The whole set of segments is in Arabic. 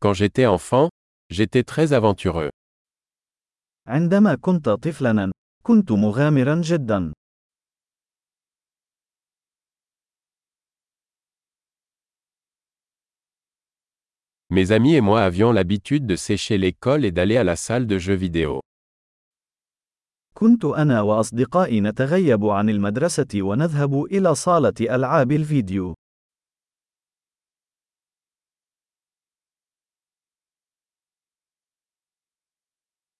Quand j'étais enfant, j'étais très aventureux. عندما كنت طفلا كنت مغامرا جدا. Mes amis et moi avions l'habitude de sécher l'école et d'aller à la salle de jeux vidéo. كنت انا واصدقائي نتغيب عن المدرسه ونذهب الى صاله العاب الفيديو.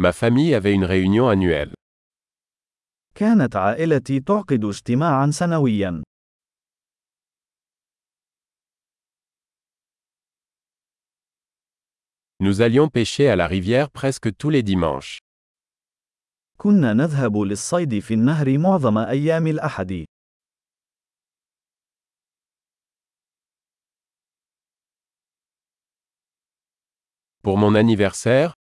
Ma famille avait une réunion annuelle. Nous allions pêcher à la rivière presque tous les dimanches. Pour mon anniversaire,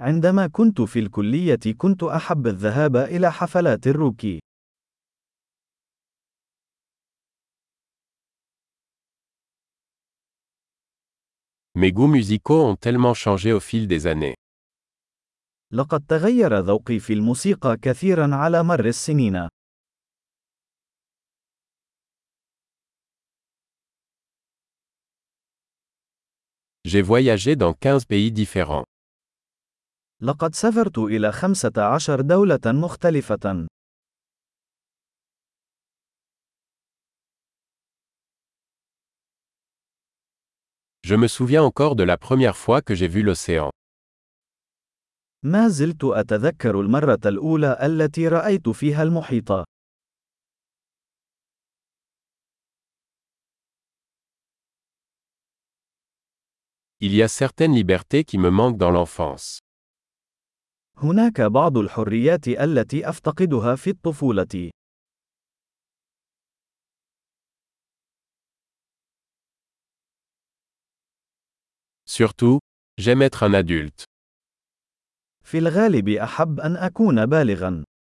عندما كنت في الكلية كنت أحب الذهاب إلى حفلات الروكي. Mes goûts musicaux ont tellement changé au fil des années. لقد تغير ذوقي في الموسيقى كثيرا على مر السنين. J'ai voyagé dans 15 pays différents. لقد سافرت إلى خمسة عشر دولة مختلفة. Je me souviens encore de la première fois que j'ai vu l'océan. ما زلت أتذكر المرة الأولى التي رأيت فيها المحيط. Il y a certaines libertés qui me manquent dans l'enfance. هناك بعض الحريات التي أفتقدها في الطفولة. Surtout, j'aime être un adulte. في الغالب أحب أن أكون بالغا.